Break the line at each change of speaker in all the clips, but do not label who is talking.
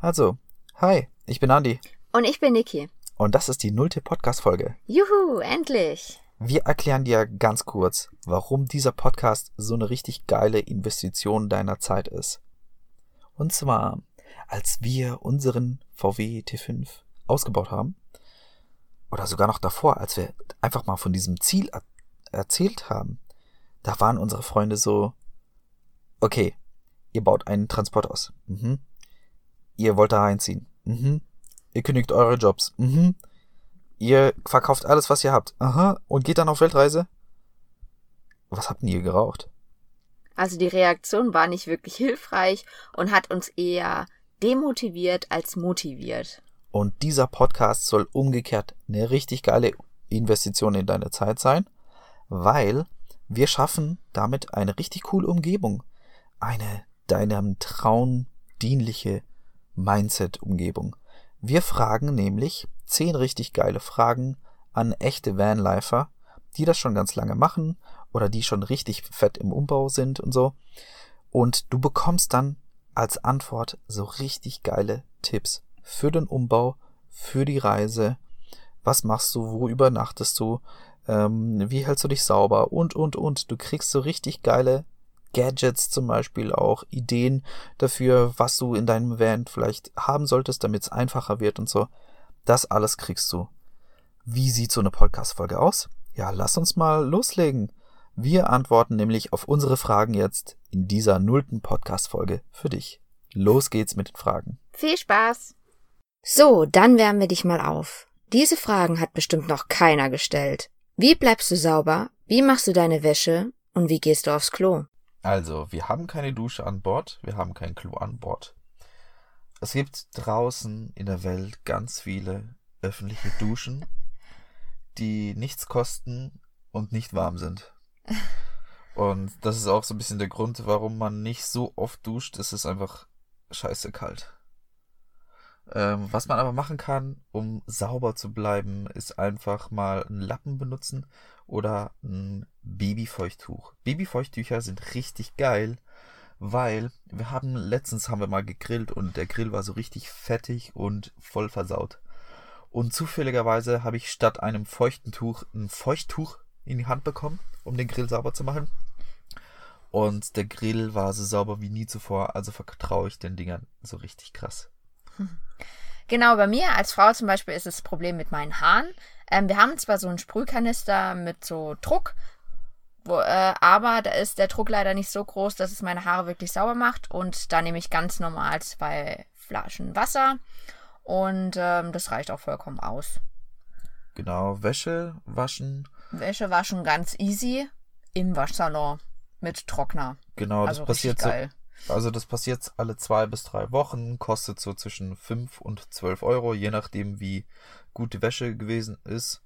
Also, hi, ich bin Andi.
Und ich bin Niki.
Und das ist die nullte Podcast-Folge.
Juhu, endlich.
Wir erklären dir ganz kurz, warum dieser Podcast so eine richtig geile Investition deiner Zeit ist. Und zwar, als wir unseren VW T5 ausgebaut haben, oder sogar noch davor, als wir einfach mal von diesem Ziel er erzählt haben, da waren unsere Freunde so, okay, ihr baut einen Transport aus. Mhm. Ihr wollt da reinziehen. Mhm. Ihr kündigt eure Jobs. Mhm. Ihr verkauft alles, was ihr habt. Aha. Und geht dann auf Weltreise. Was habt ihr geraucht?
Also die Reaktion war nicht wirklich hilfreich und hat uns eher demotiviert als motiviert.
Und dieser Podcast soll umgekehrt eine richtig geile Investition in deine Zeit sein, weil wir schaffen damit eine richtig coole Umgebung. Eine deinem Traum dienliche Mindset-Umgebung. Wir fragen nämlich zehn richtig geile Fragen an echte Vanlifer, die das schon ganz lange machen oder die schon richtig fett im Umbau sind und so. Und du bekommst dann als Antwort so richtig geile Tipps für den Umbau, für die Reise. Was machst du? Wo übernachtest du? Ähm, wie hältst du dich sauber? Und, und, und. Du kriegst so richtig geile Gadgets zum Beispiel auch, Ideen dafür, was du in deinem Van vielleicht haben solltest, damit es einfacher wird und so. Das alles kriegst du. Wie sieht so eine Podcast-Folge aus? Ja, lass uns mal loslegen. Wir antworten nämlich auf unsere Fragen jetzt in dieser nullten Podcast-Folge für dich. Los geht's mit den Fragen.
Viel Spaß! So, dann wärmen wir dich mal auf. Diese Fragen hat bestimmt noch keiner gestellt. Wie bleibst du sauber? Wie machst du deine Wäsche? Und wie gehst du aufs Klo?
Also, wir haben keine Dusche an Bord, wir haben kein Klo an Bord. Es gibt draußen in der Welt ganz viele öffentliche Duschen, die nichts kosten und nicht warm sind. Und das ist auch so ein bisschen der Grund, warum man nicht so oft duscht. Es ist einfach scheiße kalt. Ähm, was man aber machen kann, um sauber zu bleiben, ist einfach mal einen Lappen benutzen oder ein Babyfeuchttuch. Babyfeuchttücher sind richtig geil, weil wir haben letztens haben wir mal gegrillt und der Grill war so richtig fettig und voll versaut. Und zufälligerweise habe ich statt einem feuchten Tuch ein Feuchttuch in die Hand bekommen, um den Grill sauber zu machen. Und der Grill war so sauber wie nie zuvor, also vertraue ich den Dingern so richtig krass.
Genau, bei mir als Frau zum Beispiel ist das Problem mit meinen Haaren. Ähm, wir haben zwar so einen Sprühkanister mit so Druck, wo, äh, aber da ist der Druck leider nicht so groß, dass es meine Haare wirklich sauber macht. Und da nehme ich ganz normal zwei Flaschen Wasser und ähm, das reicht auch vollkommen aus.
Genau, Wäsche waschen.
Wäsche waschen ganz easy im Waschsalon mit Trockner.
Genau, das also passiert so. Also das passiert alle zwei bis drei Wochen, kostet so zwischen fünf und zwölf Euro, je nachdem wie gut die Wäsche gewesen ist.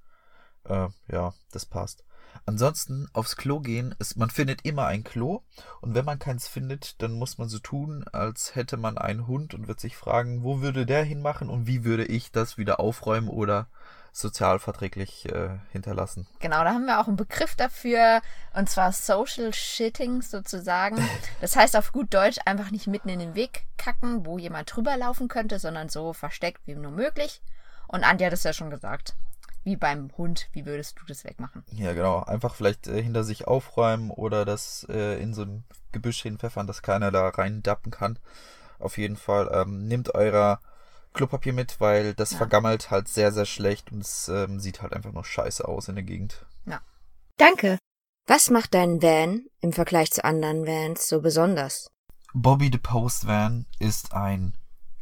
Äh, ja, das passt. Ansonsten aufs Klo gehen, ist, man findet immer ein Klo und wenn man keins findet, dann muss man so tun, als hätte man einen Hund und wird sich fragen, wo würde der hinmachen und wie würde ich das wieder aufräumen oder sozialverträglich äh, hinterlassen.
Genau, da haben wir auch einen Begriff dafür und zwar Social Shitting sozusagen. Das heißt auf gut Deutsch einfach nicht mitten in den Weg kacken, wo jemand drüber laufen könnte, sondern so versteckt wie nur möglich. Und Andi hat es ja schon gesagt wie beim Hund, wie würdest du das wegmachen?
Ja, genau. Einfach vielleicht äh, hinter sich aufräumen oder das äh, in so ein Gebüsch hinpfeffern, dass keiner da reindappen kann. Auf jeden Fall ähm, nehmt euer Klopapier mit, weil das ja. vergammelt halt sehr, sehr schlecht und es ähm, sieht halt einfach nur scheiße aus in der Gegend.
Ja. Danke. Was macht dein Van im Vergleich zu anderen Vans so besonders?
Bobby the Post Van ist ein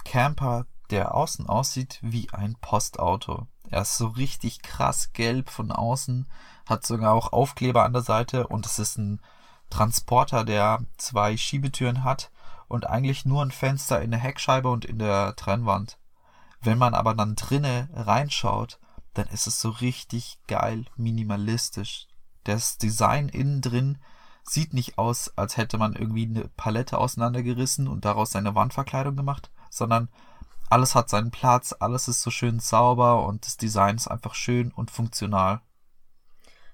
Camper, der außen aussieht wie ein Postauto. Er ist so richtig krass gelb von außen, hat sogar auch Aufkleber an der Seite und es ist ein Transporter, der zwei Schiebetüren hat und eigentlich nur ein Fenster in der Heckscheibe und in der Trennwand. Wenn man aber dann drinne reinschaut, dann ist es so richtig geil minimalistisch. Das Design innen drin sieht nicht aus, als hätte man irgendwie eine Palette auseinandergerissen und daraus seine Wandverkleidung gemacht, sondern alles hat seinen Platz, alles ist so schön sauber und das Design ist einfach schön und funktional.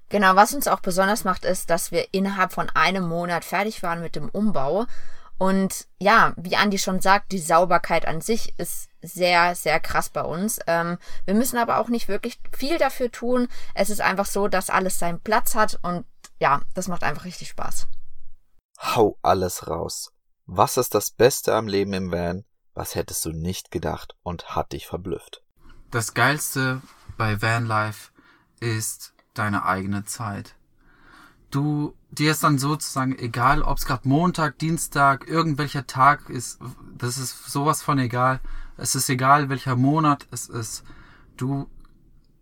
Genau, was uns auch besonders macht, ist, dass wir innerhalb von einem Monat fertig waren mit dem Umbau. Und ja, wie Andi schon sagt, die Sauberkeit an sich ist sehr, sehr krass bei uns. Ähm, wir müssen aber auch nicht wirklich viel dafür tun. Es ist einfach so, dass alles seinen Platz hat und ja, das macht einfach richtig Spaß.
Hau alles raus. Was ist das Beste am Leben im Van? Was hättest du nicht gedacht und hat dich verblüfft?
Das Geilste bei Vanlife ist deine eigene Zeit. Du, dir ist dann sozusagen egal, ob es gerade Montag, Dienstag, irgendwelcher Tag ist, das ist sowas von egal. Es ist egal, welcher Monat es ist. Du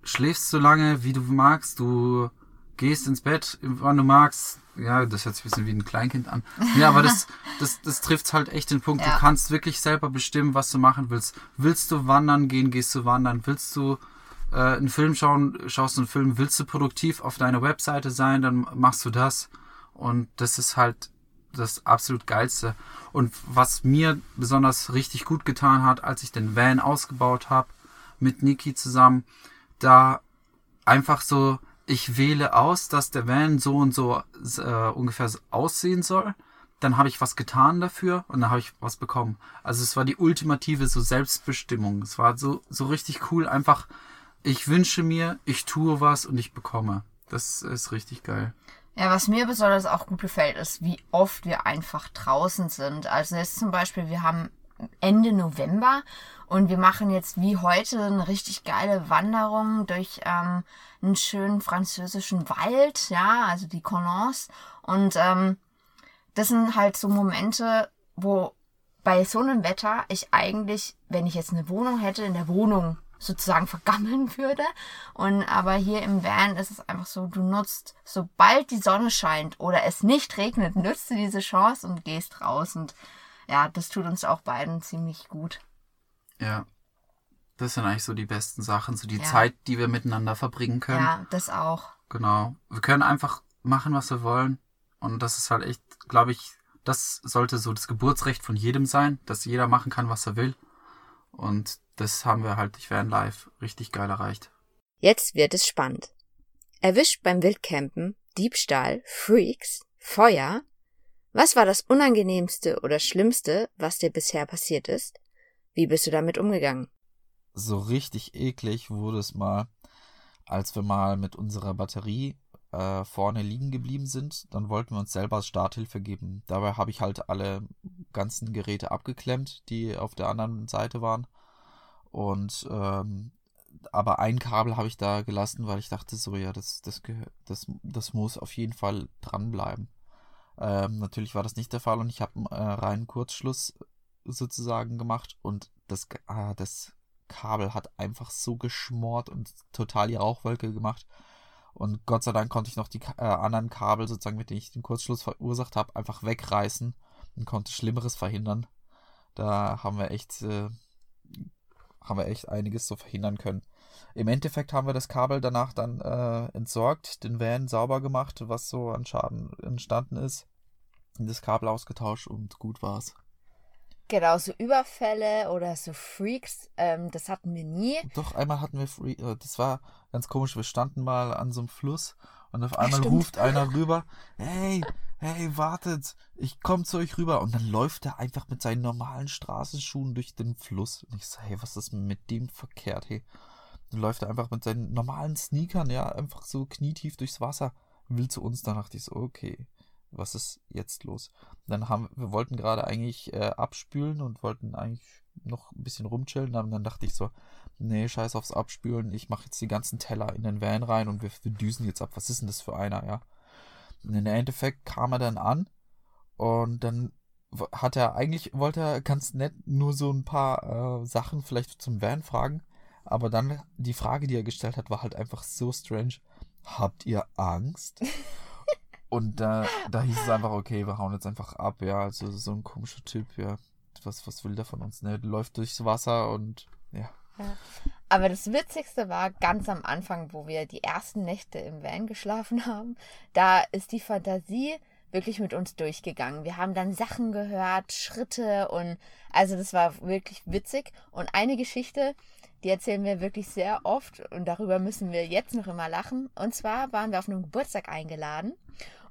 schläfst so lange, wie du magst, du gehst ins Bett, wann du magst. Ja, das hört sich ein bisschen wie ein Kleinkind an. Ja, aber das, das, das trifft halt echt den Punkt. Ja. Du kannst wirklich selber bestimmen, was du machen willst. Willst du wandern gehen, gehst du wandern. Willst du äh, einen Film schauen, schaust einen Film. Willst du produktiv auf deiner Webseite sein, dann machst du das. Und das ist halt das absolut geilste. Und was mir besonders richtig gut getan hat, als ich den Van ausgebaut habe, mit Niki zusammen, da einfach so ich wähle aus, dass der Van so und so äh, ungefähr aussehen soll. Dann habe ich was getan dafür und dann habe ich was bekommen. Also es war die ultimative so Selbstbestimmung. Es war so, so richtig cool. Einfach, ich wünsche mir, ich tue was und ich bekomme. Das ist richtig geil.
Ja, was mir besonders auch gut gefällt, ist, wie oft wir einfach draußen sind. Also jetzt zum Beispiel, wir haben Ende November und wir machen jetzt wie heute eine richtig geile Wanderung durch ähm, einen schönen französischen Wald, ja, also die Collons. Und ähm, das sind halt so Momente, wo bei so einem Wetter ich eigentlich, wenn ich jetzt eine Wohnung hätte, in der Wohnung sozusagen vergammeln würde. Und aber hier im Van ist es einfach so, du nutzt, sobald die Sonne scheint oder es nicht regnet, nutzt du diese Chance und gehst raus. Und ja, das tut uns auch beiden ziemlich gut.
Ja. Das sind eigentlich so die besten Sachen, so die ja. Zeit, die wir miteinander verbringen können.
Ja, das auch.
Genau. Wir können einfach machen, was wir wollen. Und das ist halt echt, glaube ich, das sollte so das Geburtsrecht von jedem sein, dass jeder machen kann, was er will. Und das haben wir halt durch Van Live richtig geil erreicht.
Jetzt wird es spannend. Erwischt beim Wildcampen, Diebstahl, Freaks, Feuer. Was war das Unangenehmste oder Schlimmste, was dir bisher passiert ist? Wie bist du damit umgegangen?
So richtig eklig wurde es mal, als wir mal mit unserer Batterie äh, vorne liegen geblieben sind. Dann wollten wir uns selber Starthilfe geben. Dabei habe ich halt alle ganzen Geräte abgeklemmt, die auf der anderen Seite waren. Und ähm, aber ein Kabel habe ich da gelassen, weil ich dachte so, ja, das, das, das, das muss auf jeden Fall dranbleiben. Ähm, natürlich war das nicht der Fall und ich habe einen äh, reinen Kurzschluss sozusagen gemacht und das, ah, das Kabel hat einfach so geschmort und total die Rauchwolke gemacht. Und Gott sei Dank konnte ich noch die äh, anderen Kabel, sozusagen, mit denen ich den Kurzschluss verursacht habe, einfach wegreißen und konnte Schlimmeres verhindern. Da haben wir echt, äh, haben wir echt einiges so verhindern können. Im Endeffekt haben wir das Kabel danach dann äh, entsorgt, den Van sauber gemacht, was so an Schaden entstanden ist, das Kabel ausgetauscht und gut war's.
Genau, so Überfälle oder so Freaks, ähm, das hatten wir nie.
Doch, einmal hatten wir Freak, äh, das war ganz komisch, wir standen mal an so einem Fluss und auf einmal ja, ruft einer rüber, hey, hey, wartet, ich komm zu euch rüber. Und dann läuft er einfach mit seinen normalen Straßenschuhen durch den Fluss. Und ich so, hey, was ist mit dem verkehrt, hey? Dann läuft er einfach mit seinen normalen Sneakern, ja, einfach so knietief durchs Wasser, will zu uns. Dann dachte ich so, okay, was ist jetzt los? Dann haben wir wollten gerade eigentlich äh, abspülen und wollten eigentlich noch ein bisschen rumchillen. Und dann dachte ich so, nee, scheiß aufs Abspülen. Ich mache jetzt die ganzen Teller in den Van rein und wir, wir düsen jetzt ab. Was ist denn das für einer, ja? Und im Endeffekt kam er dann an und dann hat er eigentlich, wollte er ganz nett nur so ein paar äh, Sachen vielleicht zum Van fragen. Aber dann die Frage, die er gestellt hat, war halt einfach so strange. Habt ihr Angst? Und da, da hieß es einfach, okay, wir hauen jetzt einfach ab, ja. Also so ein komischer Typ, ja. Was, was will der von uns? Ne? Läuft durchs Wasser und ja. ja.
Aber das Witzigste war ganz am Anfang, wo wir die ersten Nächte im Van geschlafen haben. Da ist die Fantasie wirklich mit uns durchgegangen. Wir haben dann Sachen gehört, Schritte und also das war wirklich witzig. Und eine Geschichte, die erzählen wir wirklich sehr oft und darüber müssen wir jetzt noch immer lachen. Und zwar waren wir auf einem Geburtstag eingeladen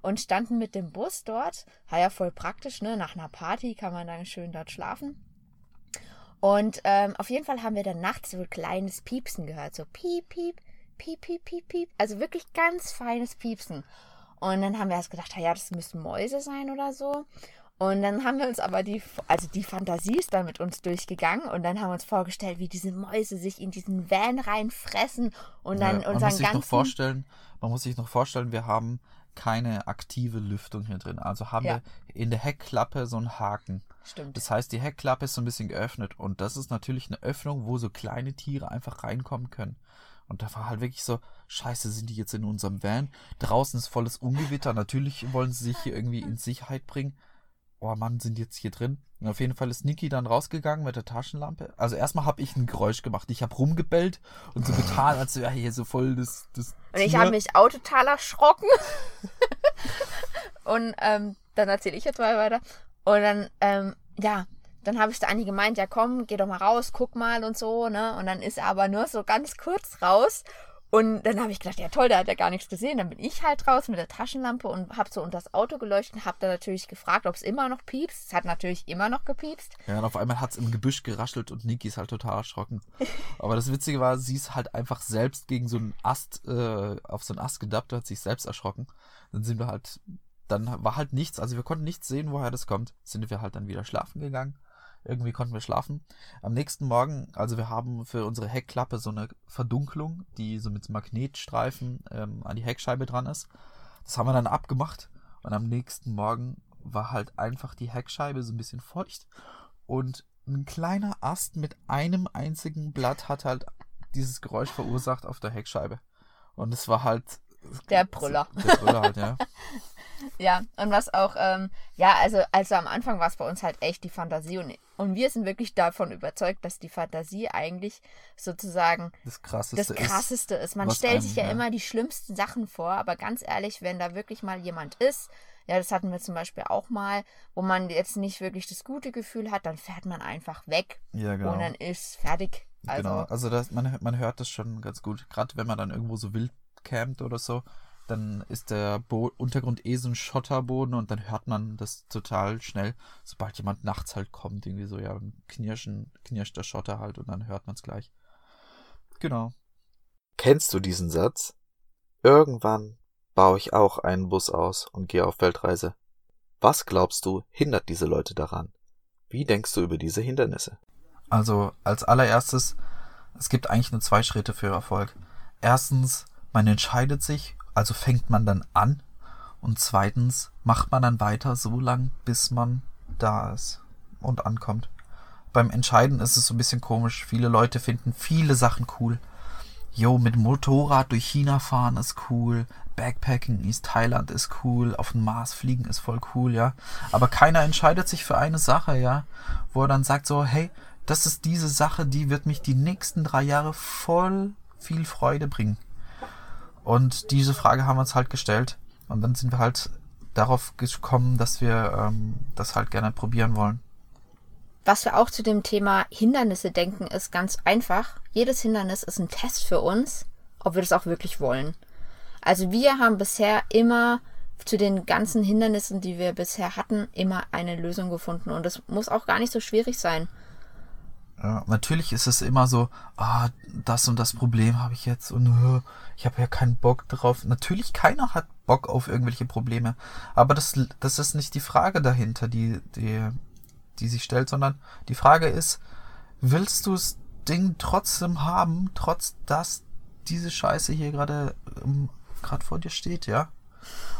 und standen mit dem Bus dort. War ja voll praktisch, ne? Nach einer Party kann man dann schön dort schlafen. Und ähm, auf jeden Fall haben wir dann nachts so kleines Piepsen gehört. So piep, piep, piep, piep, piep, piep. Also wirklich ganz feines Piepsen. Und dann haben wir erst gedacht, ja, das müssen Mäuse sein oder so. Und dann haben wir uns aber die, also die Fantasie ist dann mit uns durchgegangen und dann haben wir uns vorgestellt, wie diese Mäuse sich in diesen Van reinfressen und dann
Ja, man
unseren
muss sich
ganzen.
noch vorstellen, man muss sich noch vorstellen, wir haben keine aktive Lüftung hier drin. Also haben
Ja.
wir in der Heckklappe so einen Haken.
Stimmt.
Das heißt, die Heckklappe ist so ein bisschen geöffnet und das ist natürlich eine Öffnung, wo so kleine Tiere einfach reinkommen können. Und da war halt wirklich so, scheiße, sind die jetzt in unserem Van? Draußen ist volles Ungewitter. Natürlich wollen sie sich hier irgendwie in Sicherheit bringen. Oh Mann, sind die jetzt hier drin? Und auf jeden Fall ist Niki dann rausgegangen mit der Taschenlampe. Also erstmal habe ich ein Geräusch gemacht. Ich habe rumgebellt und so getan, als wäre hier so voll das, das
Und ich habe mich auch total erschrocken. und ähm, dann erzähle ich jetzt mal weiter. Und dann, ähm, ja, dann habe ich zu Anni gemeint, ja komm, geh doch mal raus, guck mal und so, ne? Und dann ist er aber nur so ganz kurz raus. Und dann habe ich gedacht, ja toll, der hat ja gar nichts gesehen. Dann bin ich halt raus mit der Taschenlampe und habe so unter das Auto geleuchtet und habe dann natürlich gefragt, ob es immer noch piepst. Es hat natürlich immer noch gepiepst.
Ja, und auf einmal hat es im Gebüsch geraschelt und Niki ist halt total erschrocken. Aber das Witzige war, sie ist halt einfach selbst gegen so einen Ast, äh, auf so einen Ast gedappt und hat sich selbst erschrocken. Dann sind wir halt, dann war halt nichts, also wir konnten nichts sehen, woher das kommt. Sind wir halt dann wieder schlafen gegangen. Irgendwie konnten wir schlafen. Am nächsten Morgen, also wir haben für unsere Heckklappe so eine Verdunklung, die so mit Magnetstreifen ähm, an die Heckscheibe dran ist. Das haben wir dann abgemacht und am nächsten Morgen war halt einfach die Heckscheibe so ein bisschen feucht und ein kleiner Ast mit einem einzigen Blatt hat halt dieses Geräusch verursacht auf der Heckscheibe. Und es war halt
Der Brüller.
Der Brüller halt, ja.
Ja, und was auch, ähm, ja, also, also am Anfang war es bei uns halt echt die Fantasie und, und wir sind wirklich davon überzeugt, dass die Fantasie eigentlich sozusagen
Das krasseste
das
ist.
Krasseste ist. Man
was
stellt sich ja,
einem, ja.
immer die schlimmsten Sachen vor, aber ganz ehrlich, wenn da wirklich mal jemand ist, ja, das hatten wir zum Beispiel auch mal, wo man jetzt nicht wirklich das gute Gefühl hat, dann fährt man einfach weg
Ja, genau.
und dann ist fertig. Also,
genau. Also das, man, man hört das schon ganz gut. Gerade wenn man dann irgendwo so wild campt oder so, dann ist der Bo Untergrund eh so ein Schotterboden und dann hört man das total schnell, sobald jemand nachts halt kommt, irgendwie so, ja, Knirschen, knirscht der Schotter halt und dann hört man es gleich. Genau.
Kennst du diesen Satz? Irgendwann baue ich auch einen Bus aus und gehe auf Weltreise. Was glaubst du, hindert diese Leute daran? Wie denkst du über diese Hindernisse?
Also als allererstes, es gibt eigentlich nur zwei Schritte für Erfolg. Erstens, man entscheidet sich, also fängt man dann an. Und zweitens, macht man dann weiter so lang, bis man da ist und ankommt. Beim Entscheiden ist es so ein bisschen komisch. Viele Leute finden viele Sachen cool. Jo, mit Motorrad durch China fahren ist cool. Backpacking in East Thailand ist cool. Auf den Mars fliegen ist voll cool, ja. Aber keiner entscheidet sich für eine Sache, ja. Wo er dann sagt so, hey, das ist diese Sache, die wird mich die nächsten drei Jahre voll viel Freude bringen. Und diese Frage haben wir uns halt gestellt. Und dann sind wir halt darauf gekommen, dass wir ähm, das halt gerne probieren wollen.
Was wir auch zu dem Thema Hindernisse denken, ist ganz einfach. Jedes Hindernis ist ein Test für uns, ob wir das auch wirklich wollen. Also wir haben bisher immer zu den ganzen Hindernissen, die wir bisher hatten, immer eine Lösung gefunden. Und das muss auch gar nicht so schwierig sein.
Ja, natürlich ist es immer so, ah, das und das Problem habe ich jetzt und äh, ich habe ja keinen Bock drauf. Natürlich, keiner hat Bock auf irgendwelche Probleme. Aber das, das ist nicht die Frage dahinter, die, die, die sich stellt, sondern die Frage ist, willst du das Ding trotzdem haben, trotz dass diese Scheiße hier gerade ähm, gerade vor dir steht, ja?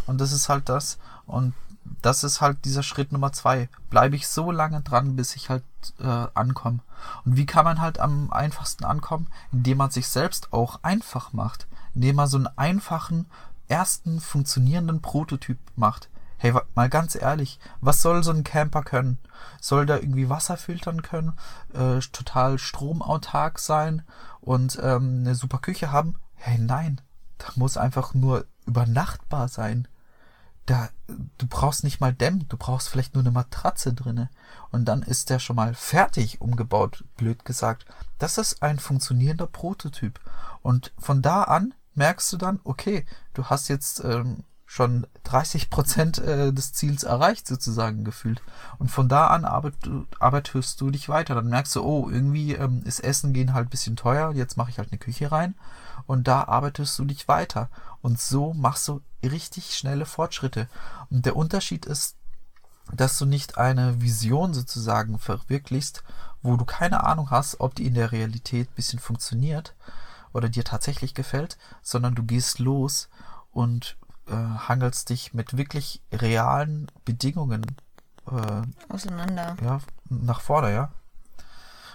Und das ist halt das. Und das ist halt dieser Schritt Nummer zwei. Bleibe ich so lange dran, bis ich halt äh, ankomme. Und wie kann man halt am einfachsten ankommen? Indem man sich selbst auch einfach macht. Indem man so einen einfachen, ersten funktionierenden Prototyp macht. Hey, mal ganz ehrlich, was soll so ein Camper können? Soll der irgendwie Wasser filtern können, äh, total stromautark sein und ähm, eine super Küche haben? Hey, nein, da muss einfach nur übernachtbar sein da, du brauchst nicht mal Dämm, du brauchst vielleicht nur eine Matratze drinne und dann ist der schon mal fertig umgebaut, blöd gesagt. Das ist ein funktionierender Prototyp und von da an merkst du dann, okay, du hast jetzt ähm, schon 30 Prozent äh, des Ziels erreicht sozusagen gefühlt. Und von da an arbeit, arbeitest du dich weiter. Dann merkst du, oh, irgendwie ähm, ist Essen gehen halt bisschen teuer. Jetzt mache ich halt eine Küche rein. Und da arbeitest du dich weiter. Und so machst du richtig schnelle Fortschritte. Und der Unterschied ist, dass du nicht eine Vision sozusagen verwirklichst, wo du keine Ahnung hast, ob die in der Realität ein bisschen funktioniert oder dir tatsächlich gefällt, sondern du gehst los und äh, hangelst dich mit wirklich realen Bedingungen
äh, auseinander.
Ja, nach vorne, ja.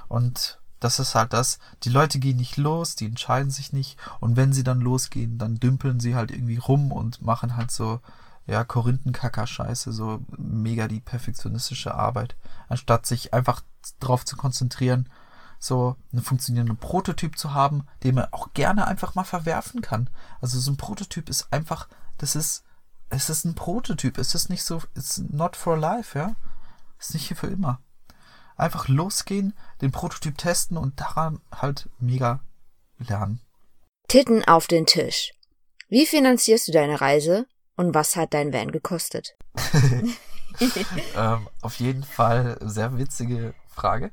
Und das ist halt das, die Leute gehen nicht los, die entscheiden sich nicht und wenn sie dann losgehen, dann dümpeln sie halt irgendwie rum und machen halt so, ja, Korinthenkacker-Scheiße, so mega die perfektionistische Arbeit, anstatt sich einfach darauf zu konzentrieren, so einen funktionierenden Prototyp zu haben, den man auch gerne einfach mal verwerfen kann. Also so ein Prototyp ist einfach, das ist, es ist ein Prototyp, es ist nicht so, it's not for life, ja. Ist nicht hier für immer. Einfach losgehen, den Prototyp testen und daran halt mega lernen.
Titten auf den Tisch. Wie finanzierst du deine Reise und was hat dein Van gekostet?
ähm, auf jeden Fall sehr witzige Frage.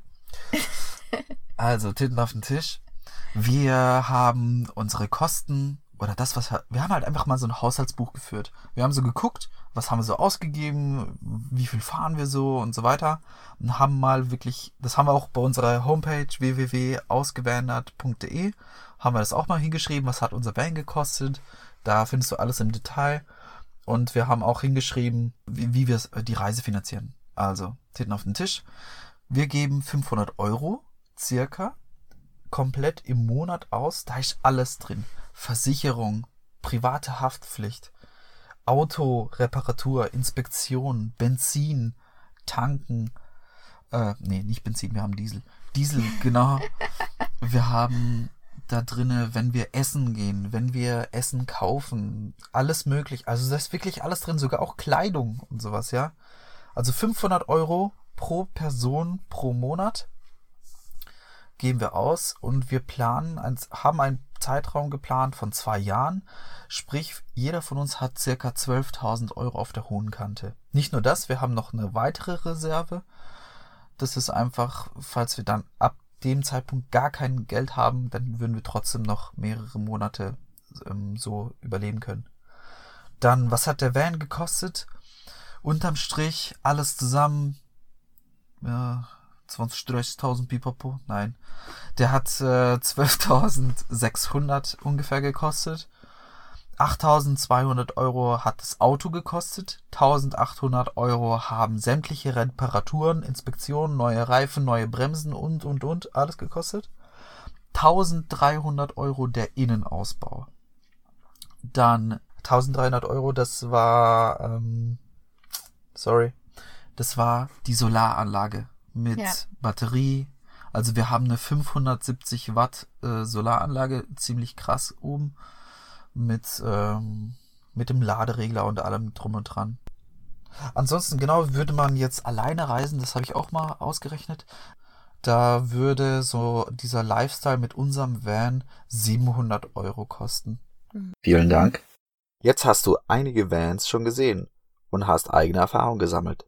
Also, Titten auf den Tisch. Wir haben unsere Kosten oder das, was wir haben halt einfach mal so ein Haushaltsbuch geführt. Wir haben so geguckt, was haben wir so ausgegeben, wie viel fahren wir so und so weiter und haben mal wirklich, das haben wir auch bei unserer Homepage www.ausgewandert.de haben wir das auch mal hingeschrieben, was hat unser Van gekostet. Da findest du alles im Detail und wir haben auch hingeschrieben, wie, wie wir die Reise finanzieren. Also, Titten auf den Tisch. Wir geben 500 Euro circa komplett im Monat aus. Da ist alles drin. Versicherung, private Haftpflicht, Autoreparatur, Inspektion, Benzin, Tanken. Äh, nee, nicht Benzin, wir haben Diesel. Diesel, genau. Wir haben da drinne, wenn wir essen gehen, wenn wir Essen kaufen, alles möglich. Also da ist wirklich alles drin, sogar auch Kleidung und sowas, ja. Also 500 Euro pro Person pro Monat geben wir aus und wir planen, haben einen Zeitraum geplant von zwei Jahren. Sprich, jeder von uns hat circa 12.000 Euro auf der hohen Kante. Nicht nur das, wir haben noch eine weitere Reserve. Das ist einfach, falls wir dann ab dem Zeitpunkt gar kein Geld haben, dann würden wir trotzdem noch mehrere Monate ähm, so überleben können. Dann, was hat der Van gekostet? Unterm Strich alles zusammen ja, 20, 30.000 Pipapo? Nein. Der hat äh, 12.600 ungefähr gekostet. 8.200 Euro hat das Auto gekostet. 1.800 Euro haben sämtliche Reparaturen, Inspektionen, neue Reifen, neue Bremsen und, und, und alles gekostet. 1.300 Euro der Innenausbau. Dann 1.300 Euro, das war, ähm, sorry, das war die Solaranlage mit ja. Batterie. Also wir haben eine 570 Watt äh, Solaranlage, ziemlich krass oben, mit, ähm, mit dem Laderegler und allem drum und dran. Ansonsten genau würde man jetzt alleine reisen, das habe ich auch mal ausgerechnet. Da würde so dieser Lifestyle mit unserem Van 700 Euro kosten.
Vielen Dank. Jetzt hast du einige Vans schon gesehen und hast eigene Erfahrung gesammelt.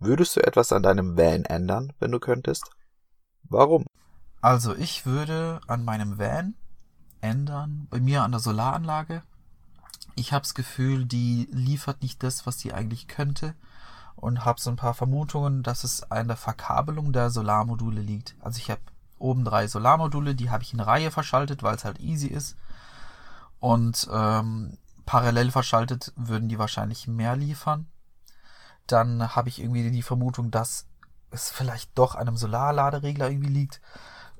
Würdest du etwas an deinem Van ändern, wenn du könntest? Warum?
Also ich würde an meinem Van ändern, bei mir an der Solaranlage. Ich habe das Gefühl, die liefert nicht das, was die eigentlich könnte und habe so ein paar Vermutungen, dass es an der Verkabelung der Solarmodule liegt. Also ich habe oben drei Solarmodule, die habe ich in Reihe verschaltet, weil es halt easy ist. Und ähm, parallel verschaltet würden die wahrscheinlich mehr liefern dann habe ich irgendwie die Vermutung, dass es vielleicht doch an einem Solarladeregler irgendwie liegt.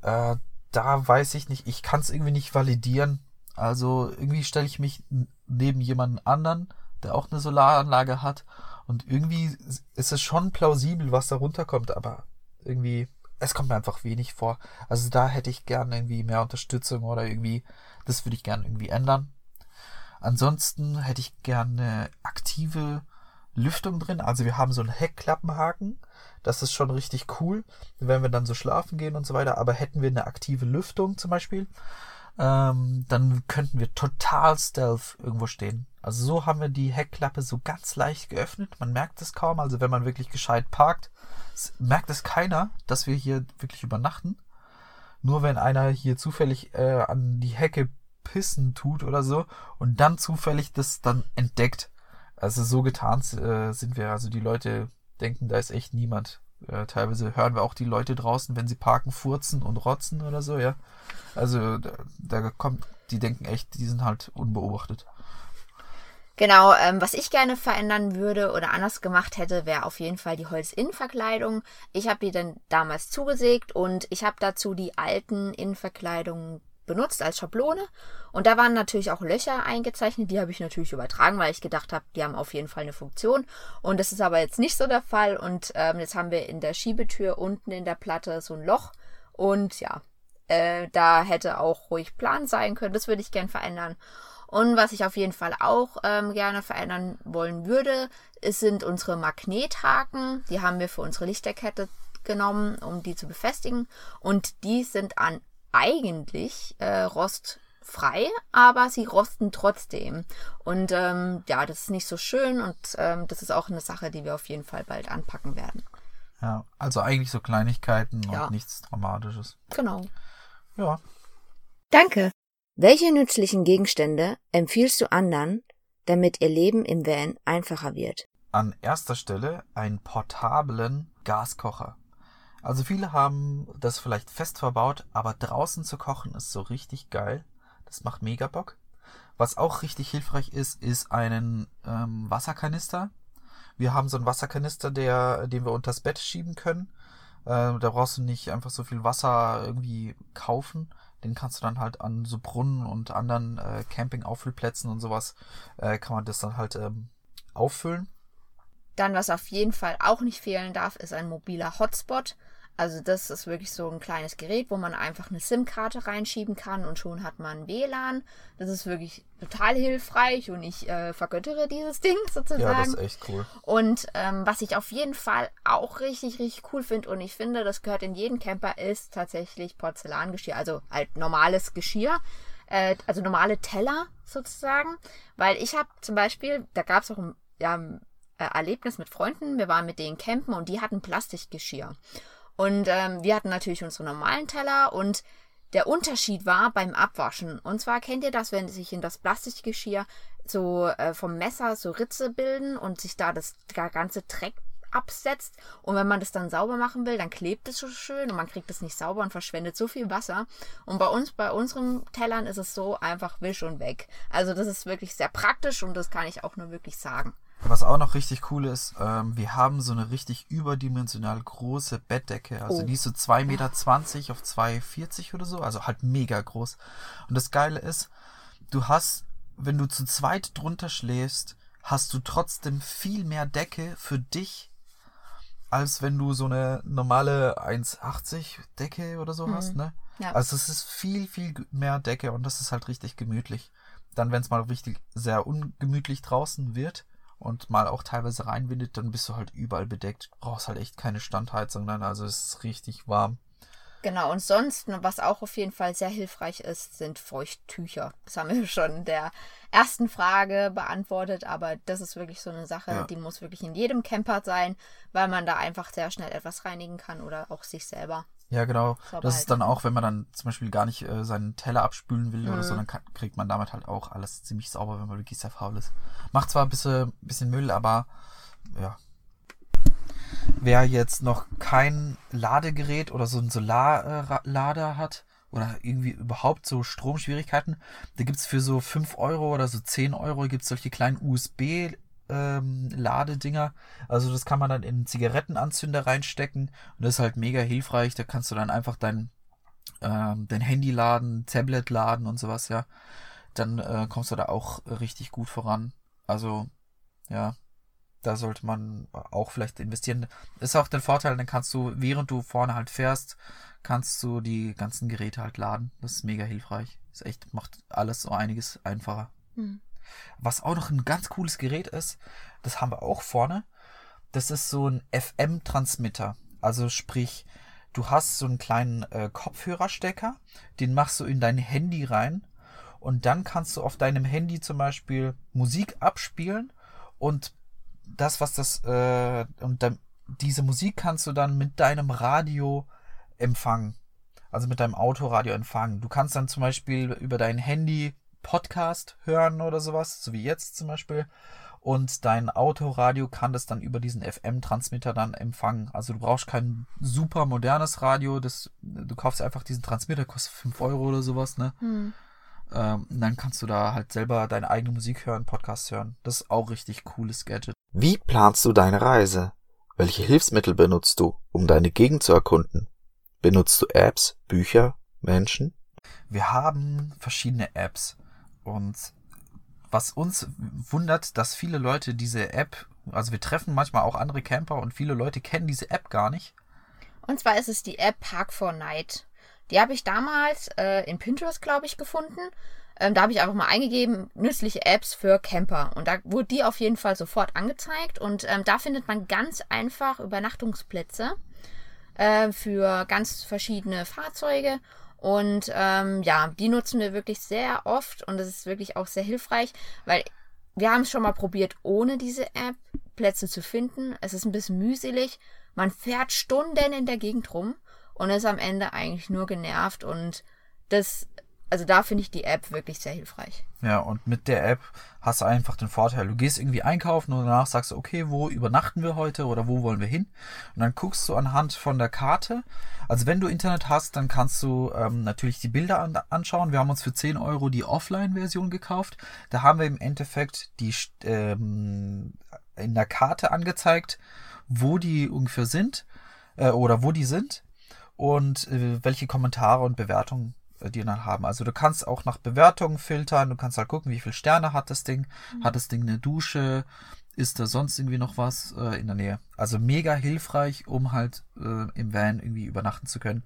Äh, da weiß ich nicht, ich kann es irgendwie nicht validieren. Also irgendwie stelle ich mich neben jemanden anderen, der auch eine Solaranlage hat. Und irgendwie ist es schon plausibel, was da runterkommt, aber irgendwie, es kommt mir einfach wenig vor. Also da hätte ich gerne irgendwie mehr Unterstützung oder irgendwie, das würde ich gerne irgendwie ändern. Ansonsten hätte ich gerne aktive Lüftung drin. Also wir haben so einen Heckklappenhaken. Das ist schon richtig cool, wenn wir dann so schlafen gehen und so weiter. Aber hätten wir eine aktive Lüftung zum Beispiel, ähm, dann könnten wir total stealth irgendwo stehen. Also so haben wir die Heckklappe so ganz leicht geöffnet. Man merkt es kaum. Also wenn man wirklich gescheit parkt, merkt es keiner, dass wir hier wirklich übernachten. Nur wenn einer hier zufällig äh, an die Hecke pissen tut oder so und dann zufällig das dann entdeckt. Also so getan äh, sind wir. Also die Leute denken, da ist echt niemand. Äh, teilweise hören wir auch die Leute draußen, wenn sie parken, furzen und rotzen oder so, ja. Also da, da kommt, die denken echt, die sind halt unbeobachtet.
Genau, ähm, was ich gerne verändern würde oder anders gemacht hätte, wäre auf jeden Fall die Holzinnenverkleidung. Ich habe die dann damals zugesägt und ich habe dazu die alten Innenverkleidungen benutzt als Schablone. Und da waren natürlich auch Löcher eingezeichnet. Die habe ich natürlich übertragen, weil ich gedacht habe, die haben auf jeden Fall eine Funktion. Und das ist aber jetzt nicht so der Fall. Und ähm, jetzt haben wir in der Schiebetür unten in der Platte so ein Loch. Und ja, äh, da hätte auch ruhig Plan sein können. Das würde ich gern verändern. Und was ich auf jeden Fall auch ähm, gerne verändern wollen würde, ist, sind unsere Magnethaken. Die haben wir für unsere Lichterkette genommen, um die zu befestigen. Und die sind an eigentlich äh, rostfrei, aber sie rosten trotzdem. Und ähm, ja, das ist nicht so schön und ähm, das ist auch eine Sache, die wir auf jeden Fall bald anpacken werden.
Ja, also eigentlich so Kleinigkeiten
Ja.
und nichts Dramatisches.
Genau.
Ja.
Danke. Welche nützlichen Gegenstände empfiehlst du anderen, damit ihr Leben im Van einfacher wird?
An erster Stelle einen portablen Gaskocher. Also viele haben das vielleicht fest verbaut, aber draußen zu kochen ist so richtig geil. Das macht mega Bock. Was auch richtig hilfreich ist, ist einen ähm, Wasserkanister. Wir haben so einen Wasserkanister, der, den wir unters Bett schieben können. Äh, da brauchst du nicht einfach so viel Wasser irgendwie kaufen. Den kannst du dann halt an so Brunnen und anderen äh, Camping-Auffüllplätzen und sowas, äh, kann man das dann halt ähm, auffüllen.
Dann, was auf jeden Fall auch nicht fehlen darf, ist ein mobiler Hotspot. Also das ist wirklich so ein kleines Gerät, wo man einfach eine SIM-Karte reinschieben kann und schon hat man WLAN. Das ist wirklich total hilfreich und ich äh, vergöttere dieses Ding sozusagen.
Ja, das ist echt cool.
Und ähm, was ich auf jeden Fall auch richtig, richtig cool finde und ich finde, das gehört in jeden Camper, ist tatsächlich Porzellangeschirr. Also halt normales Geschirr, äh, also normale Teller sozusagen. Weil ich habe zum Beispiel, da gab es auch ein ja, äh, Erlebnis mit Freunden, wir waren mit denen campen und die hatten Plastikgeschirr. Und ähm, wir hatten natürlich unsere normalen Teller und der Unterschied war beim Abwaschen. Und zwar kennt ihr das, wenn sich in das Plastikgeschirr so äh, vom Messer so Ritze bilden und sich da das ganze Dreck absetzt. Und wenn man das dann sauber machen will, dann klebt es so schön und man kriegt es nicht sauber und verschwendet so viel Wasser. Und bei uns, bei unseren Tellern ist es so einfach wisch und weg. Also das ist wirklich sehr praktisch und das kann ich auch nur wirklich sagen.
Was auch noch richtig cool ist, ähm, wir haben so eine richtig überdimensional große Bettdecke. Also
Oh.
die ist so 2,20 Meter auf 2,40 oder so. Also halt mega groß. Und das Geile ist, du hast, wenn du zu zweit drunter schläfst, hast du trotzdem viel mehr Decke für dich, als wenn du so eine normale 1,80 Decke oder so hast, ne?
Ja.
Also es ist viel, viel mehr Decke und das ist halt richtig gemütlich. Dann, wenn es mal richtig sehr ungemütlich draußen wird und mal auch teilweise reinwindet, dann bist du halt überall bedeckt. Du brauchst halt echt keine Standheizung, nein, also es ist richtig warm.
Genau, und sonst, was auch auf jeden Fall sehr hilfreich ist, sind Feuchttücher. Das haben wir schon in der ersten Frage beantwortet, aber das ist wirklich so eine Sache,
Ja.
die muss wirklich in jedem Camper sein, weil man da einfach sehr schnell etwas reinigen kann oder auch sich selber.
Ja, genau.
Sauber
Das ist dann auch, wenn man dann zum Beispiel gar nicht äh, seinen Teller abspülen will oder so,
Mhm.
dann kann, kriegt man damit halt auch alles ziemlich sauber, wenn man wirklich sehr faul ist. Macht zwar ein bisschen, bisschen Müll, aber ja. Wer jetzt noch kein Ladegerät oder so ein Solarlader hat oder irgendwie überhaupt so Stromschwierigkeiten, da gibt's für so 5 Euro oder so 10 Euro gibt's solche kleinen USB ähm, Ladedinger. Also das kann man dann in einen Zigarettenanzünder reinstecken und das ist halt mega hilfreich. Da kannst du dann einfach dein, ähm, dein Handy laden, Tablet laden und sowas, ja. Dann äh, kommst du da auch richtig gut voran. Also, ja, da sollte man auch vielleicht investieren. Ist auch der Vorteil, dann kannst du, während du vorne halt fährst, kannst du die ganzen Geräte halt laden. Das ist mega hilfreich. Ist echt, macht alles so einiges einfacher.
Hm.
Was auch noch ein ganz cooles Gerät ist, das haben wir auch vorne. Das ist so ein FM-Transmitter. Also sprich, du hast so einen kleinen äh, Kopfhörerstecker, den machst du in dein Handy rein und dann kannst du auf deinem Handy zum Beispiel Musik abspielen und das, was das, äh, und dann, diese Musik kannst du dann mit deinem Radio empfangen. Also mit deinem Autoradio empfangen. Du kannst dann zum Beispiel über dein Handy Podcast hören oder sowas, so wie jetzt zum Beispiel. Und dein Autoradio kann das dann über diesen FM-Transmitter dann empfangen. Also du brauchst kein super modernes Radio. Das, du kaufst einfach diesen Transmitter, kostet 5 Euro oder sowas, ne?
Hm.
Ähm, dann kannst du da halt selber deine eigene Musik hören, Podcasts hören. Das ist auch richtig cooles Gadget.
Wie planst du deine Reise? Welche Hilfsmittel benutzt du, um deine Gegend zu erkunden? Benutzt du Apps, Bücher, Menschen?
Wir haben verschiedene Apps und was uns wundert, dass viele Leute diese App, also wir treffen manchmal auch andere Camper und viele Leute kennen diese App gar nicht.
Und zwar ist es die App Park for Night. Die habe ich damals äh, in Pinterest, glaube ich, gefunden. Ähm, da habe ich einfach mal eingegeben, nützliche Apps für Camper. Und da wurde die auf jeden Fall sofort angezeigt. Und ähm, da findet man ganz einfach Übernachtungsplätze äh, für ganz verschiedene Fahrzeuge. Und ähm, ja, die nutzen wir wirklich sehr oft und das ist wirklich auch sehr hilfreich, weil wir haben es schon mal probiert, ohne diese App Plätze zu finden. Es ist ein bisschen mühselig. Man fährt Stunden in der Gegend rum und ist am Ende eigentlich nur genervt und das also da finde ich die App wirklich sehr hilfreich.
Ja, und mit der App hast du einfach den Vorteil, du gehst irgendwie einkaufen und danach sagst du, okay, wo übernachten wir heute oder wo wollen wir hin? Und dann guckst du anhand von der Karte. Also wenn du Internet hast, dann kannst du ähm, natürlich die Bilder an, anschauen. Wir haben uns für 10 Euro die Offline-Version gekauft. Da haben wir im Endeffekt die ähm, in der Karte angezeigt, wo die ungefähr sind äh, oder wo die sind und äh, welche Kommentare und Bewertungen die dann haben. Also du kannst auch nach Bewertungen filtern, du kannst halt gucken, wie viele Sterne hat das Ding, mhm. hat das Ding eine Dusche, ist da sonst irgendwie noch was äh, in der Nähe. Also mega hilfreich, um halt äh, im Van irgendwie übernachten zu können.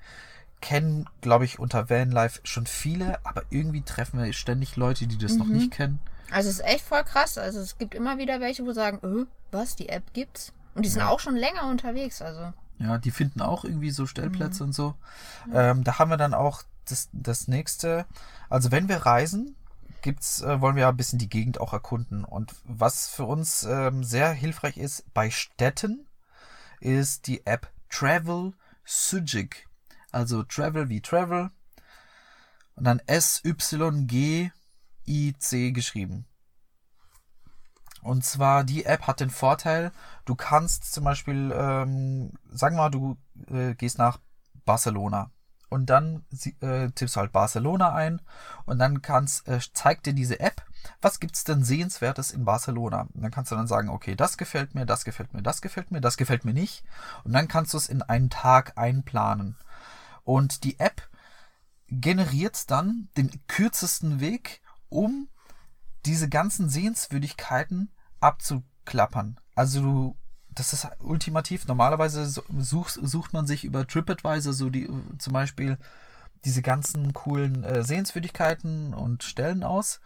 Kennen, glaube ich, unter Vanlife schon viele, aber irgendwie treffen wir ständig Leute, die das mhm. noch nicht kennen.
Also es ist echt voll krass. Also es gibt immer wieder welche, wo sagen, öh, was, die App gibt's? Und die sind ja. auch schon länger unterwegs, also.
Ja, die finden auch irgendwie so Stellplätze mhm. und so. Ähm, da haben wir dann auch das, das nächste, also wenn wir reisen, gibt's, äh, wollen wir ein bisschen die Gegend auch erkunden. Und was für uns ähm, sehr hilfreich ist bei Städten, ist die App Travel Sujic. Also Travel wie Travel. Und dann S-Y-G-I-C geschrieben. Und zwar, die App hat den Vorteil, du kannst zum Beispiel, ähm, sagen wir mal, du äh, gehst nach Barcelona und dann äh, tippst du halt Barcelona ein und dann kannst, äh, zeigt dir diese App, was gibt's denn Sehenswertes in Barcelona? Und dann kannst du dann sagen, okay, das gefällt mir, das gefällt mir, das gefällt mir, das gefällt mir nicht. Und dann kannst du es in einen Tag einplanen. Und die App generiert dann den kürzesten Weg, um diese ganzen Sehenswürdigkeiten abzuklappern. Also du das ist ultimativ. Normalerweise sucht, sucht man sich über TripAdvisor so die zum Beispiel diese ganzen coolen äh, Sehenswürdigkeiten und Stellen aus.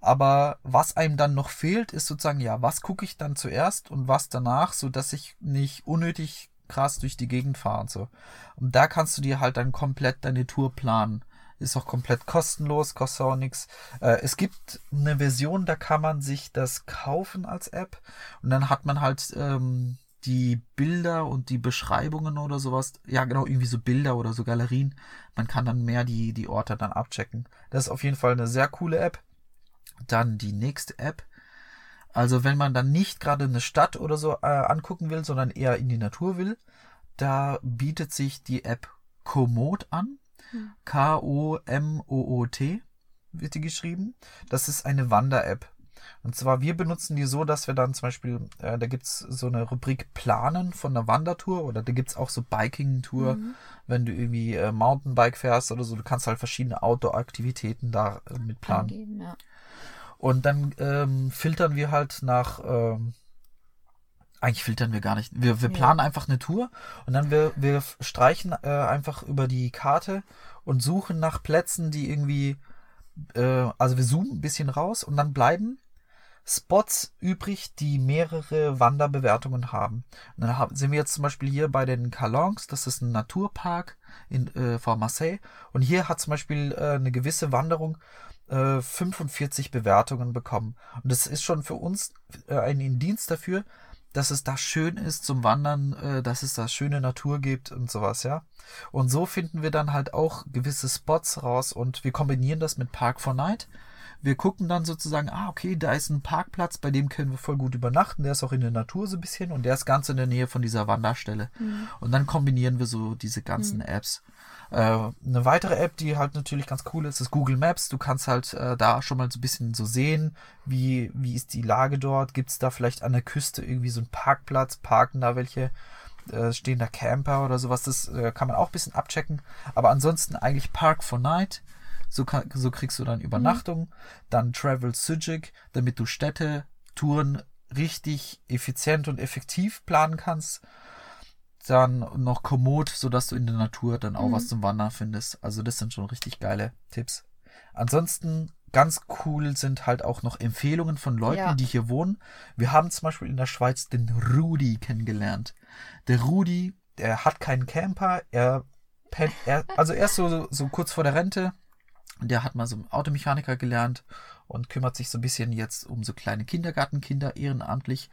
Aber was einem dann noch fehlt, ist sozusagen, ja, was gucke ich dann zuerst und was danach, so dass ich nicht unnötig krass durch die Gegend fahre und so. Und da kannst du dir halt dann komplett deine Tour planen. Ist auch komplett kostenlos, kostet auch nichts. Äh, es gibt eine Version, da kann man sich das kaufen als App und dann hat man halt ähm, die Bilder und die Beschreibungen oder sowas. Ja, genau, irgendwie so Bilder oder so Galerien. Man kann dann mehr die, die Orte dann abchecken. Das ist auf jeden Fall eine sehr coole App. Dann die nächste App. Also wenn man dann nicht gerade eine Stadt oder so äh, angucken will, sondern eher in die Natur will, da bietet sich die App Komoot an. K-O-M-O-O-T wird die geschrieben. Das ist eine Wander-App. Und zwar, wir benutzen die so, dass wir dann zum Beispiel, äh, da gibt's so eine Rubrik Planen von einer Wandertour oder da gibt's auch so Biking-Tour, mhm. wenn du irgendwie äh, Mountainbike fährst oder so. Du kannst halt verschiedene Outdoor-Aktivitäten da äh, mit planen. Angeben, ja. Und dann ähm, filtern wir halt nach, ähm, eigentlich filtern wir gar nicht. Wir, wir planen ja. einfach eine Tour und dann wir, wir streichen äh, einfach über die Karte und suchen nach Plätzen, die irgendwie, äh, also wir zoomen ein bisschen raus und dann bleiben Spots übrig, die mehrere Wanderbewertungen haben. Und dann haben, sind wir jetzt zum Beispiel hier bei den Calongs, das ist ein Naturpark in, äh, vor Marseille. Und hier hat zum Beispiel äh, eine gewisse Wanderung äh, 45 Bewertungen bekommen. Und das ist schon für uns äh, ein Indienst dafür, dass es da schön ist zum Wandern, äh, dass es da schöne Natur gibt und sowas, ja. Und so finden wir dann halt auch gewisse Spots raus und wir kombinieren das mit Park for Night. Wir gucken dann sozusagen, ah, okay, da ist ein Parkplatz, bei dem können wir voll gut übernachten. Der ist auch in der Natur so ein bisschen und der ist ganz in der Nähe von dieser Wanderstelle. Mhm. Und dann kombinieren wir so diese ganzen mhm. Apps. Äh, eine weitere App, die halt natürlich ganz cool ist, ist Google Maps. Du kannst halt äh, da schon mal so ein bisschen so sehen, wie, wie ist die Lage dort. Gibt es da vielleicht an der Küste irgendwie so einen Parkplatz? Parken da welche? Äh, stehen da Camper oder sowas? Das äh, kann man auch ein bisschen abchecken. Aber ansonsten eigentlich Park for Night. So, kann, so kriegst du dann Übernachtung. Mhm. Dann Travel Sujic, damit du Städte, Touren richtig effizient und effektiv planen kannst dann noch Komoot, sodass du in der Natur dann auch mhm. was zum Wandern findest. Also das sind schon richtig geile Tipps. Ansonsten ganz cool sind halt auch noch Empfehlungen von Leuten, ja. die hier wohnen. Wir haben zum Beispiel in der Schweiz den Rudi kennengelernt. Der Rudi, der hat keinen Camper, er, pennt, er also er ist so, so kurz vor der Rente. Der hat mal so Automechaniker gelernt und kümmert sich so ein bisschen jetzt um so kleine Kindergartenkinder ehrenamtlich.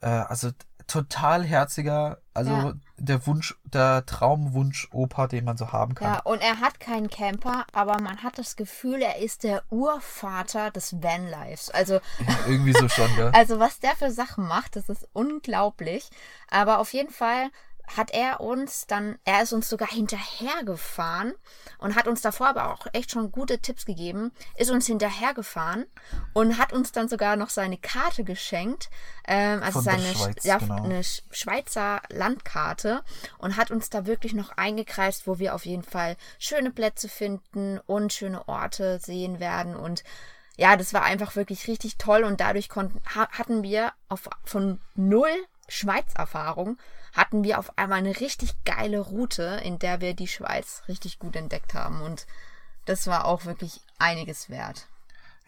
Äh, also total herziger, also ja. der Wunsch, der Traumwunsch-Opa, den man so haben kann.
Ja, und er hat keinen Camper, aber man hat das Gefühl, er ist der Urvater des Vanlives. Also ja,
irgendwie so schon, ja.
Also was der für Sachen macht, das ist unglaublich. Aber auf jeden Fall hat er uns dann, er ist uns sogar hinterhergefahren und hat uns davor aber auch echt schon gute Tipps gegeben, ist uns hinterhergefahren und hat uns dann sogar noch seine Karte geschenkt, ähm, also seine Schweiz, ja, genau. eine Schweizer Landkarte und hat uns da wirklich noch eingekreist, wo wir auf jeden Fall schöne Plätze finden und schöne Orte sehen werden und ja, das war einfach wirklich richtig toll und dadurch konnten, hatten wir auf, von null Schweiz-Erfahrung hatten wir auf einmal eine richtig geile Route, in der wir die Schweiz richtig gut entdeckt haben. Und das war auch wirklich einiges wert.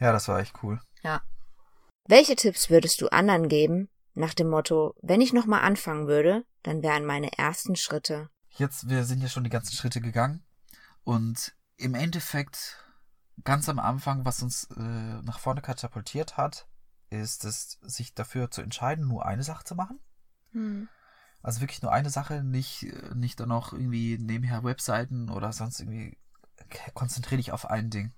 Ja, das war echt cool.
Ja. Welche Tipps würdest du anderen geben, nach dem Motto, wenn ich nochmal anfangen würde, dann wären meine ersten Schritte.
Jetzt, wir sind ja schon die ganzen Schritte gegangen. Und im Endeffekt, ganz am Anfang, was uns äh, nach vorne katapultiert hat, ist es, sich dafür zu entscheiden, nur eine Sache zu machen. Hm. Also wirklich nur eine Sache, nicht, nicht dann noch irgendwie nebenher Webseiten oder sonst irgendwie. Konzentriere dich auf ein Ding.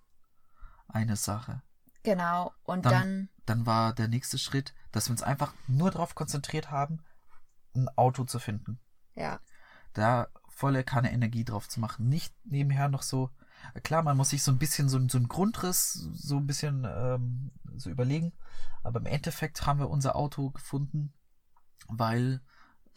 Eine Sache.
Genau. Und dann, dann.
Dann war der nächste Schritt, dass wir uns einfach nur darauf konzentriert haben, ein Auto zu finden.
Ja.
Da volle Kanne Energie drauf zu machen. Nicht nebenher noch so. Klar, man muss sich so ein bisschen so, so einen Grundriss so ein bisschen ähm, so überlegen. Aber im Endeffekt haben wir unser Auto gefunden, weil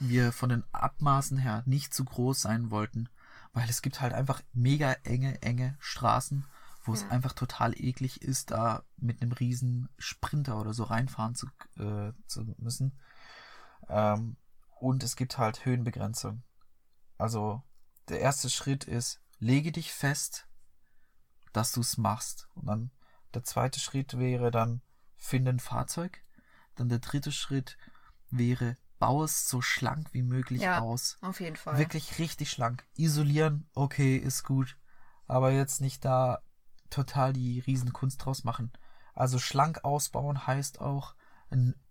wir von den Abmaßen her nicht zu groß sein wollten, weil es gibt halt einfach mega enge, enge Straßen, wo ja. es einfach total eklig ist, da mit einem riesen Sprinter oder so reinfahren zu, äh, zu müssen. Ähm, und es gibt halt Höhenbegrenzung. Also der erste Schritt ist, lege dich fest, dass du es machst. Und dann der zweite Schritt wäre dann, finde ein Fahrzeug. Dann der dritte Schritt wäre, baue es so schlank wie möglich ja, aus.
Auf jeden Fall.
Wirklich richtig schlank. Isolieren, okay, ist gut. Aber jetzt nicht da total die Riesenkunst draus machen. Also schlank ausbauen heißt auch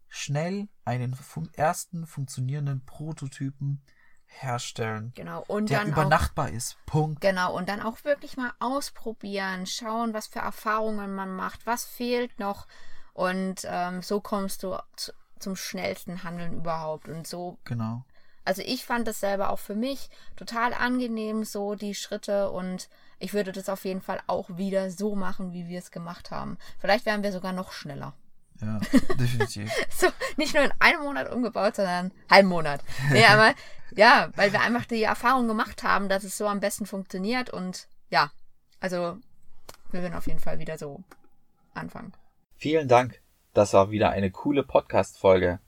schnell einen fun ersten funktionierenden Prototypen herstellen.
Genau. Und
der
dann
übernachtbar
auch,
ist. Punkt.
Genau. Und dann auch wirklich mal ausprobieren, schauen, was für Erfahrungen man macht, was fehlt noch. Und ähm, so kommst du zu, zum schnellsten Handeln überhaupt. Und so.
Genau.
Also ich fand das selber auch für mich total angenehm, so die Schritte und ich würde das auf jeden Fall auch wieder so machen, wie wir es gemacht haben. Vielleicht wären wir sogar noch schneller.
Ja, definitiv.
so, nicht nur in einem Monat umgebaut, sondern halben Monat. Nee, aber ja, weil wir einfach die Erfahrung gemacht haben, dass es so am besten funktioniert und ja, also wir werden auf jeden Fall wieder so anfangen.
Vielen Dank. Das war wieder eine coole Podcast-Folge.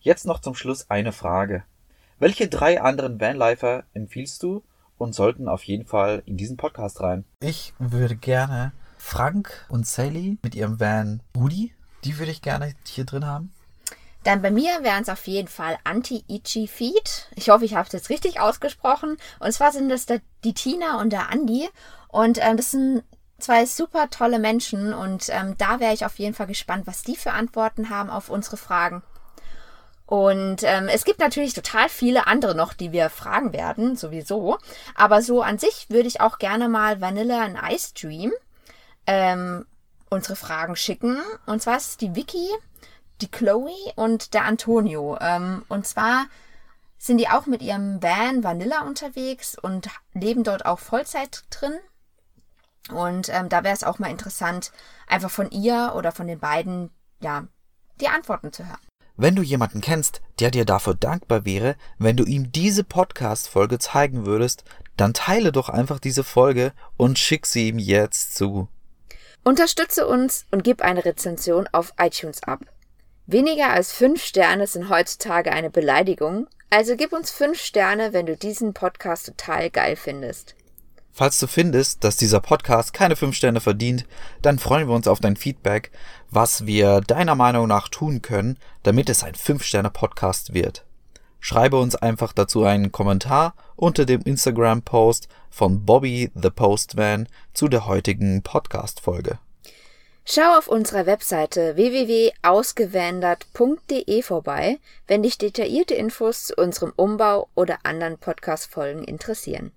Jetzt noch zum Schluss eine Frage. Welche drei anderen Vanlifer empfiehlst du und sollten auf jeden Fall in diesen Podcast rein?
Ich würde gerne Frank und Sally mit ihrem Van Rudi Die würde ich gerne hier drin haben.
Dann bei mir wären es auf jeden Fall Anti-Itchy-Feed. Ich hoffe, ich habe es jetzt richtig ausgesprochen. Und zwar sind das der, die Tina und der Andi. Und ähm, das sind zwei super tolle Menschen. Und ähm, da wäre ich auf jeden Fall gespannt, was die für Antworten haben auf unsere Fragen. Und ähm, es gibt natürlich total viele andere noch, die wir fragen werden, sowieso. Aber so an sich würde ich auch gerne mal Vanilla and Ice Dream ähm, unsere Fragen schicken. Und zwar ist die Vicky, die Chloe und der Antonio. Ähm, und zwar sind die auch mit ihrem Van Vanilla unterwegs und leben dort auch Vollzeit drin. Und ähm, da wäre es auch mal interessant, einfach von ihr oder von den beiden, ja, die Antworten zu hören.
Wenn du jemanden kennst, der dir dafür dankbar wäre, wenn du ihm diese Podcast-Folge zeigen würdest, dann teile doch einfach diese Folge und schick sie ihm jetzt zu.
Unterstütze uns und gib eine Rezension auf iTunes ab. Weniger als fünf Sterne sind heutzutage eine Beleidigung, also gib uns fünf Sterne, wenn du diesen Podcast total geil findest.
Falls du findest, dass dieser Podcast keine 5 Sterne verdient, dann freuen wir uns auf dein Feedback, was wir deiner Meinung nach tun können, damit es ein 5 Sterne Podcast wird. Schreibe uns einfach dazu einen Kommentar unter dem Instagram Post von Bobby the Postman zu der heutigen Podcast Folge.
Schau auf unserer Webseite www.ausgewandert.de vorbei, wenn dich detaillierte Infos zu unserem Umbau oder anderen Podcast-Folgen interessieren.